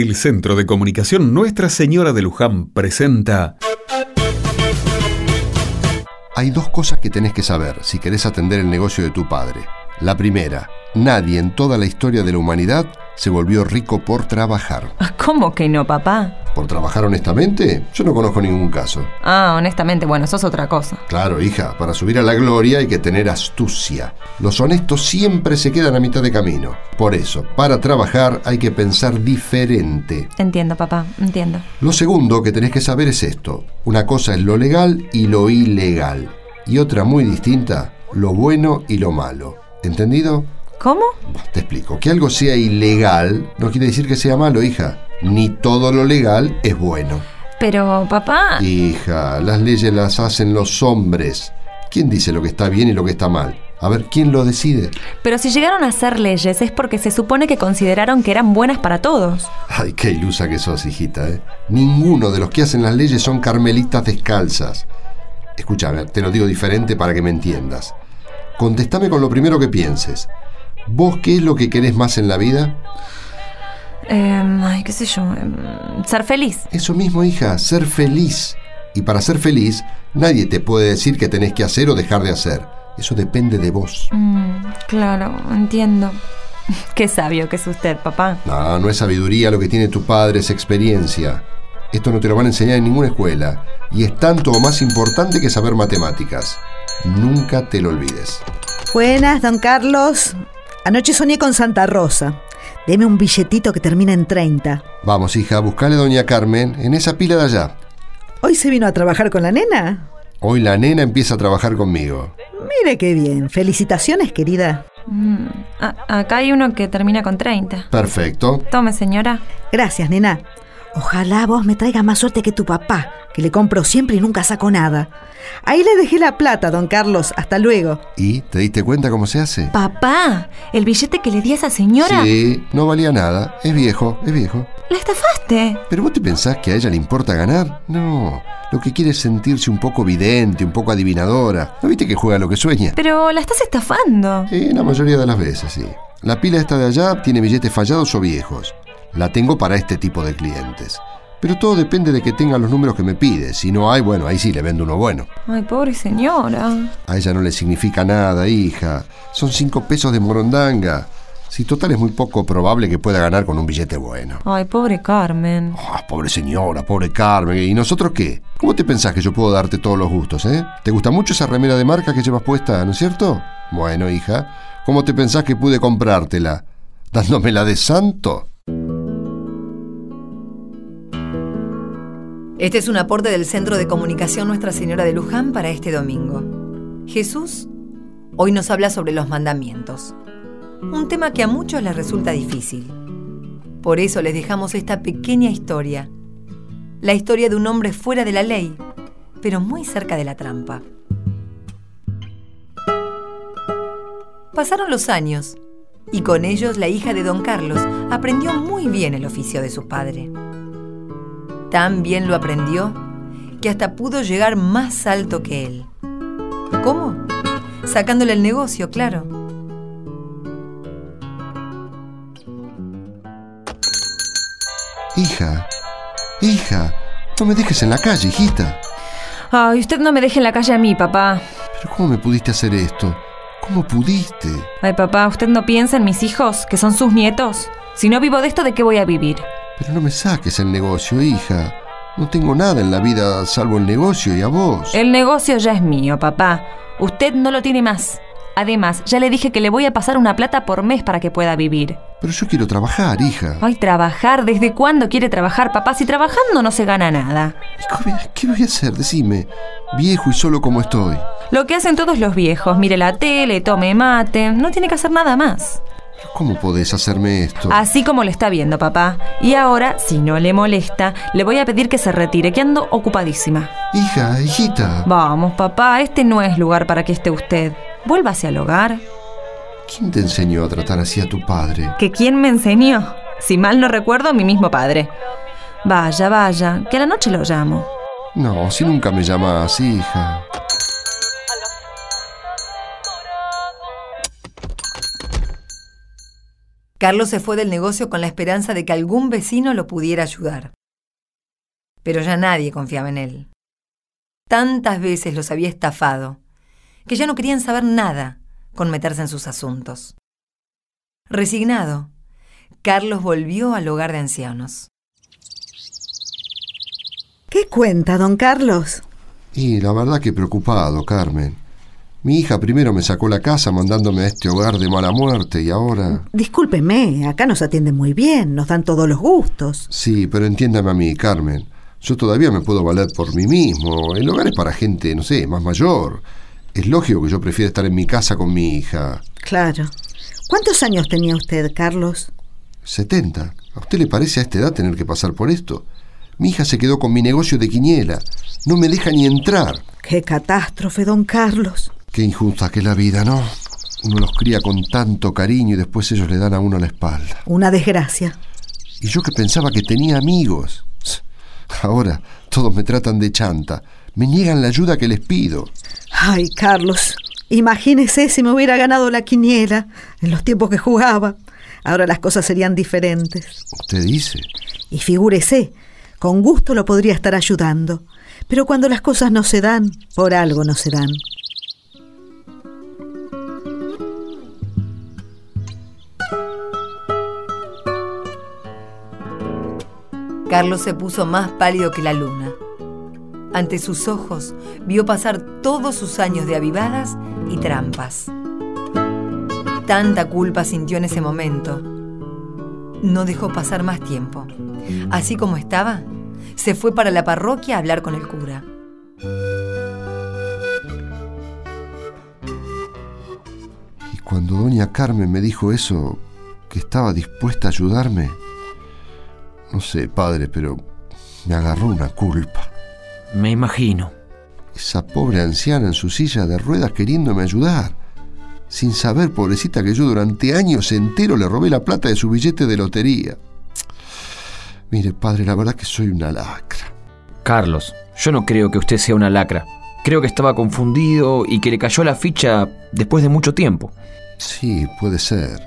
El Centro de Comunicación Nuestra Señora de Luján presenta... Hay dos cosas que tenés que saber si querés atender el negocio de tu padre. La primera, nadie en toda la historia de la humanidad se volvió rico por trabajar. ¿Cómo que no, papá? ¿Por trabajar honestamente? Yo no conozco ningún caso. Ah, honestamente, bueno, eso es otra cosa. Claro, hija, para subir a la gloria hay que tener astucia. Los honestos siempre se quedan a mitad de camino. Por eso, para trabajar hay que pensar diferente. Entiendo, papá, entiendo. Lo segundo que tenés que saber es esto. Una cosa es lo legal y lo ilegal. Y otra muy distinta, lo bueno y lo malo. ¿Entendido? ¿Cómo? Te explico. Que algo sea ilegal no quiere decir que sea malo, hija. Ni todo lo legal es bueno. Pero, papá... Hija, las leyes las hacen los hombres. ¿Quién dice lo que está bien y lo que está mal? A ver, ¿quién lo decide? Pero si llegaron a hacer leyes es porque se supone que consideraron que eran buenas para todos. Ay, qué ilusa que sos, hijita, ¿eh? Ninguno de los que hacen las leyes son carmelitas descalzas. Escúchame, te lo digo diferente para que me entiendas. Contestame con lo primero que pienses. ¿Vos qué es lo que querés más en la vida? Eh, ay, qué sé yo. em, ser feliz. Eso mismo, hija, ser feliz. Y para ser feliz, nadie te puede decir qué tenés que hacer o dejar de hacer. Eso depende de vos. Mm, claro, entiendo. Qué sabio que es usted, papá. No, no es sabiduría lo que tiene tu padre, es experiencia. Esto no te lo van a enseñar en ninguna escuela. Y es tanto o más importante que saber matemáticas. Nunca te lo olvides. Buenas, don Carlos. Anoche soñé con Santa Rosa. Deme un billetito que termina en 30. Vamos, hija, buscale a doña Carmen en esa pila de allá. ¿Hoy se vino a trabajar con la nena? Hoy la nena empieza a trabajar conmigo. Mire qué bien. Felicitaciones, querida. Mm, acá hay uno que termina con 30. Perfecto. Tome, señora. Gracias, nena. Ojalá vos me traigas más suerte que tu papá, que le compro siempre y nunca saco nada. Ahí le dejé la plata, don Carlos. Hasta luego. ¿Y te diste cuenta cómo se hace? Papá, el billete que le di a esa señora. Sí, no valía nada. Es viejo, es viejo. La estafaste. ¿Pero vos te pensás que a ella le importa ganar? No. Lo que quiere es sentirse un poco vidente, un poco adivinadora. ¿No viste que juega lo que sueña? Pero la estás estafando. Sí, la mayoría de las veces, sí. La pila esta de allá tiene billetes fallados o viejos. La tengo para este tipo de clientes. Pero todo depende de que tenga los números que me pide. Si no hay, bueno, ahí sí le vendo uno bueno. Ay, pobre señora. A ella no le significa nada, hija. Son cinco pesos de morondanga. Si total es muy poco probable que pueda ganar con un billete bueno. Ay, pobre Carmen. Ah, pobre señora, pobre Carmen. ¿Y nosotros qué? ¿Cómo te pensás que yo puedo darte todos los gustos, eh? ¿Te gusta mucho esa remera de marca que llevas puesta, no es cierto? Bueno, hija, ¿cómo te pensás que pude comprártela? ¿Dándomela de santo? Este es un aporte del Centro de Comunicación Nuestra Señora de Luján para este domingo. Jesús hoy nos habla sobre los mandamientos, un tema que a muchos les resulta difícil. Por eso les dejamos esta pequeña historia, la historia de un hombre fuera de la ley, pero muy cerca de la trampa. Pasaron los años y con ellos la hija de don Carlos aprendió muy bien el oficio de su padre. Tan bien lo aprendió que hasta pudo llegar más alto que él. ¿Cómo? Sacándole el negocio, claro. Hija, hija, no me dejes en la calle, hijita. Ay, usted no me deje en la calle a mí, papá. ¿Pero cómo me pudiste hacer esto? ¿Cómo pudiste? Ay, papá, ¿usted no piensa en mis hijos, que son sus nietos? Si no vivo de esto, ¿de qué voy a vivir? Pero no me saques el negocio, hija. No tengo nada en la vida salvo el negocio y a vos. El negocio ya es mío, papá. Usted no lo tiene más. Además, ya le dije que le voy a pasar una plata por mes para que pueda vivir. Pero yo quiero trabajar, hija. Ay, trabajar. ¿Desde cuándo quiere trabajar, papá? Si trabajando no se gana nada. ¿Y cómo- ¿Qué voy a hacer? Decime. Viejo y solo como estoy. Lo que hacen todos los viejos. Mire la tele, tome mate. No tiene que hacer nada más. ¿Cómo podés hacerme esto? Así como lo está viendo, papá. Y ahora, si no le molesta, le voy a pedir que se retire, que ando ocupadísima. Hija, hijita. Vamos, papá, este no es lugar para que esté usted. Vuélvase al hogar. ¿Quién te enseñó a tratar así a tu padre? ¿Que quién me enseñó? Si mal no recuerdo, mi mismo padre. Vaya, vaya, que a la noche lo llamo. No, si nunca me llamas, hija. Carlos se fue del negocio con la esperanza de que algún vecino lo pudiera ayudar. Pero ya nadie confiaba en él. Tantas veces los había estafado, que ya no querían saber nada con meterse en sus asuntos. Resignado, Carlos volvió al hogar de ancianos. ¿Qué cuenta, don Carlos? Y la verdad que preocupado, Carmen. Mi hija primero me sacó la casa mandándome a este hogar de mala muerte y ahora... Discúlpeme, acá nos atienden muy bien, nos dan todos los gustos. Sí, pero entiéndame a mí, Carmen. Yo todavía me puedo valer por mí mismo. El hogar es para gente, no sé, más mayor. Es lógico que yo prefiera estar en mi casa con mi hija. Claro. ¿Cuántos años tenía usted, Carlos? 70. ¿A usted le parece a esta edad tener que pasar por esto? Mi hija se quedó con mi negocio de quiniela. No me deja ni entrar. Qué catástrofe, don Carlos. Qué injusta que es la vida, ¿no? Uno los cría con tanto cariño y después ellos le dan a uno la espalda. Una desgracia. Y yo que pensaba que tenía amigos. Ahora todos me tratan de chanta. Me niegan la ayuda que les pido. Ay, Carlos, imagínese si me hubiera ganado la quiniela en los tiempos que jugaba. Ahora las cosas serían diferentes. ¿Usted dice? Y figúrese, con gusto lo podría estar ayudando. Pero cuando las cosas no se dan, por algo no se dan. Carlos se puso más pálido que la luna. Ante sus ojos vio pasar todos sus años de avivadas y trampas. Tanta culpa sintió en ese momento. No dejó pasar más tiempo. Así como estaba, se fue para la parroquia a hablar con el cura. Y cuando doña Carmen me dijo eso, que estaba dispuesta a ayudarme, no sé, padre, pero me agarró una culpa. Me imagino. Esa pobre anciana en su silla de ruedas queriéndome ayudar, sin saber, pobrecita, que yo durante años enteros le robé la plata de su billete de lotería. Mire, padre, la verdad que soy una lacra. Carlos, yo no creo que usted sea una lacra. Creo que estaba confundido y que le cayó la ficha después de mucho tiempo. Sí, puede ser.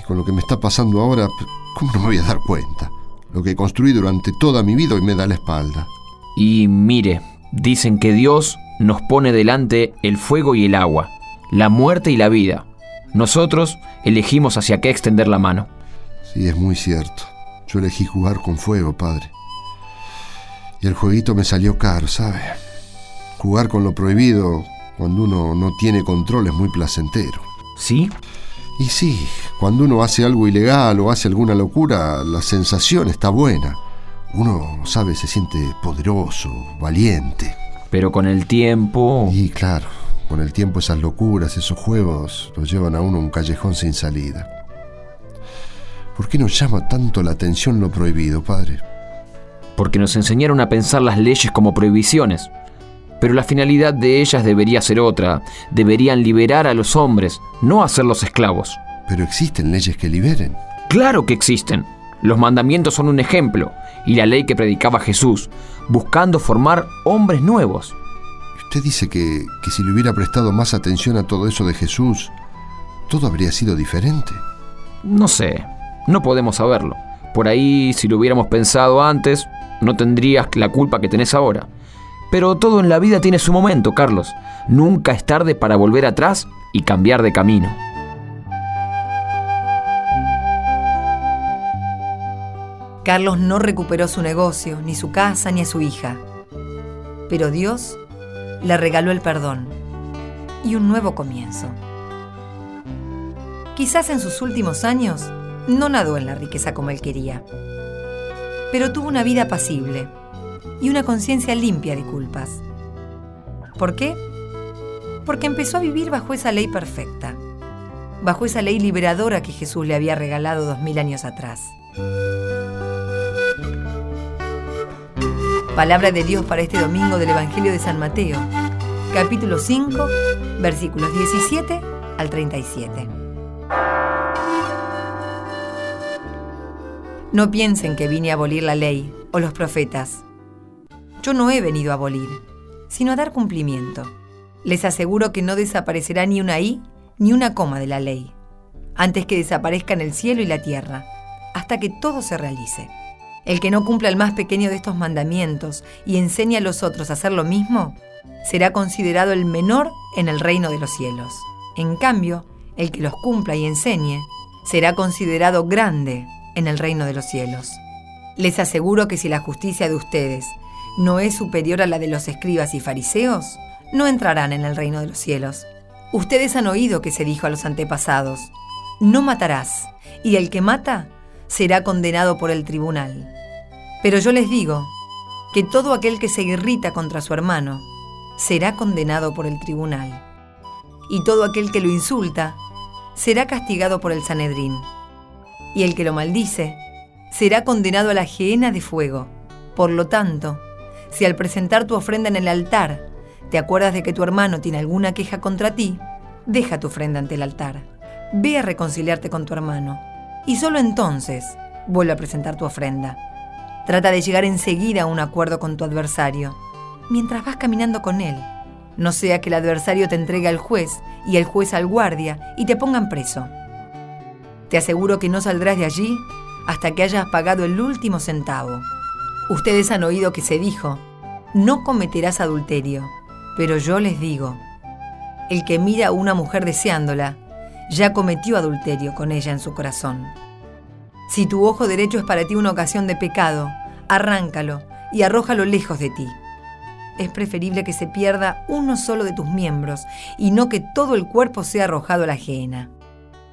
Y con lo que me está pasando ahora, ¿cómo no me voy a dar cuenta? Lo que construí durante toda mi vida hoy me da la espalda. Y mire, dicen que Dios nos pone delante el fuego y el agua, la muerte y la vida. Nosotros elegimos hacia qué extender la mano. Sí, es muy cierto. Yo elegí jugar con fuego, padre. Y el jueguito me salió caro, ¿sabe? Jugar con lo prohibido cuando uno no tiene control es muy placentero. ¿Sí? Y sí, cuando uno hace algo ilegal o hace alguna locura, la sensación está buena. Uno, sabe, se siente poderoso, valiente. Pero con el tiempo... Y claro, con el tiempo esas locuras, esos juegos, los llevan a uno a un callejón sin salida. ¿Por qué nos llama tanto la atención lo prohibido, padre? Porque nos enseñaron a pensar las leyes como prohibiciones. Pero la finalidad de ellas debería ser otra. Deberían liberar a los hombres, no hacerlos esclavos. Pero existen leyes que liberen. Claro que existen. Los mandamientos son un ejemplo, y la ley que predicaba Jesús, buscando formar hombres nuevos. Usted dice que, que si le hubiera prestado más atención a todo eso de Jesús, todo habría sido diferente. No sé, no podemos saberlo. Por ahí, si lo hubiéramos pensado antes, no tendrías la culpa que tenés ahora. Pero todo en la vida tiene su momento, Carlos. Nunca es tarde para volver atrás y cambiar de camino. Carlos no recuperó su negocio, ni su casa, ni a su hija. Pero Dios le regaló el perdón y un nuevo comienzo. Quizás en sus últimos años no nadó en la riqueza como él quería, pero tuvo una vida apacible y una conciencia limpia de culpas. ¿Por qué? Porque empezó a vivir bajo esa ley perfecta, bajo esa ley liberadora que Jesús le había regalado dos mil años atrás. Palabra de Dios para este domingo del Evangelio de San Mateo, capítulo 5, versículos 17 al 37. No piensen que vine a abolir la ley o los profetas. Yo no he venido a abolir, sino a dar cumplimiento. Les aseguro que no desaparecerá ni una i ni una coma de la ley, antes que desaparezcan el cielo y la tierra, hasta que todo se realice. El que no cumpla el más pequeño de estos mandamientos y enseñe a los otros a hacer lo mismo, será considerado el menor en el reino de los cielos. En cambio, el que los cumpla y enseñe, será considerado grande en el reino de los cielos. Les aseguro que si la justicia de ustedes no es superior a la de los escribas y fariseos, no entrarán en el reino de los cielos. Ustedes han oído que se dijo a los antepasados, no matarás, y el que mata será condenado por el tribunal. Pero yo les digo que todo aquel que se irrita contra su hermano será condenado por el tribunal. Y todo aquel que lo insulta será castigado por el Sanedrín. Y el que lo maldice será condenado a la gehenna de fuego. Por lo tanto, si al presentar tu ofrenda en el altar te acuerdas de que tu hermano tiene alguna queja contra ti, deja tu ofrenda ante el altar. Ve a reconciliarte con tu hermano y solo entonces vuelve a presentar tu ofrenda. Trata de llegar enseguida a un acuerdo con tu adversario mientras vas caminando con él. No sea que el adversario te entregue al juez y el juez al guardia y te pongan preso. Te aseguro que no saldrás de allí hasta que hayas pagado el último centavo. Ustedes han oído que se dijo, no cometerás adulterio, pero yo les digo, el que mira a una mujer deseándola, ya cometió adulterio con ella en su corazón. Si tu ojo derecho es para ti una ocasión de pecado, arráncalo y arrójalo lejos de ti. Es preferible que se pierda uno solo de tus miembros y no que todo el cuerpo sea arrojado a la ajena.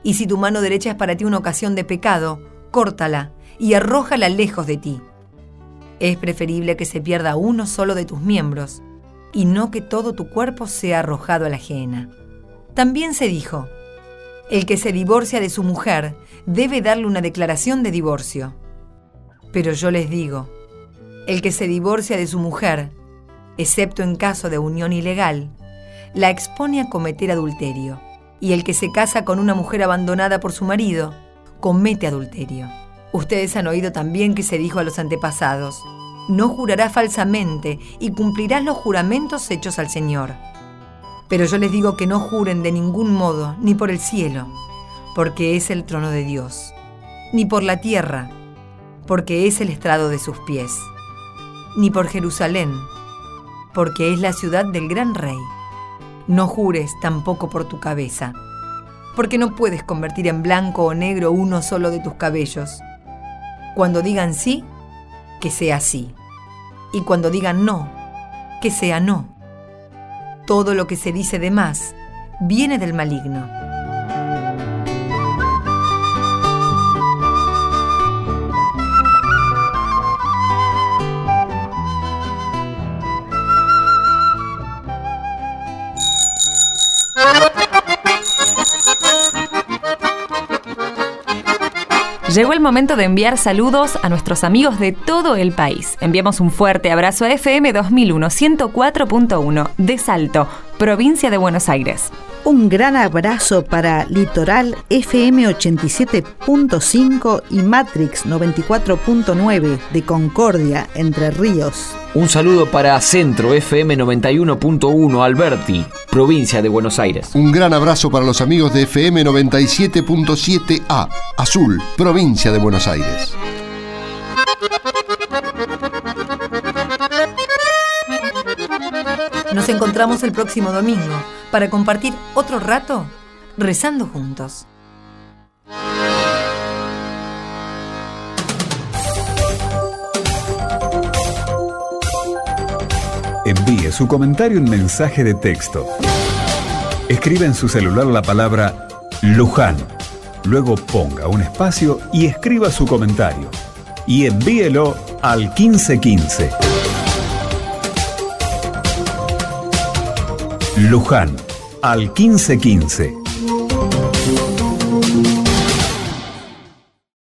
Y si tu mano derecha es para ti una ocasión de pecado, córtala y arrójala lejos de ti. Es preferible que se pierda uno solo de tus miembros y no que todo tu cuerpo sea arrojado a la ajena. También se dijo, el que se divorcia de su mujer debe darle una declaración de divorcio. Pero yo les digo, el que se divorcia de su mujer, excepto en caso de unión ilegal, la expone a cometer adulterio, y el que se casa con una mujer abandonada por su marido, comete adulterio. Ustedes han oído también que se dijo a los antepasados, no jurarás falsamente y cumplirás los juramentos hechos al Señor. Pero yo les digo que no juren de ningún modo, ni por el cielo, porque es el trono de Dios, ni por la tierra, porque es el estrado de sus pies, ni por Jerusalén, porque es la ciudad del gran rey. No jures tampoco por tu cabeza, porque no puedes convertir en blanco o negro uno solo de tus cabellos. Cuando digan sí, que sea sí, y cuando digan no, que sea no todo lo que se dice de más viene del maligno. Llegó el momento de enviar saludos a nuestros amigos de todo el país. Enviamos un fuerte abrazo a FM 2001 104.1 de Salto, provincia de Buenos Aires. Un gran abrazo para Litoral FM 87.5 y Matrix 94.9 de Concordia, Entre Ríos. Un saludo para Centro FM 91.1 Alberti, provincia de Buenos Aires. Un gran abrazo para los amigos de FM 97.7A, Azul, provincia de Buenos Aires. Nos encontramos el próximo domingo para compartir otro rato rezando juntos. Envíe su comentario en mensaje de texto. Escribe en su celular la palabra Luján. Luego ponga un espacio y escriba su comentario. Y envíelo al 1515. Luján al 1515.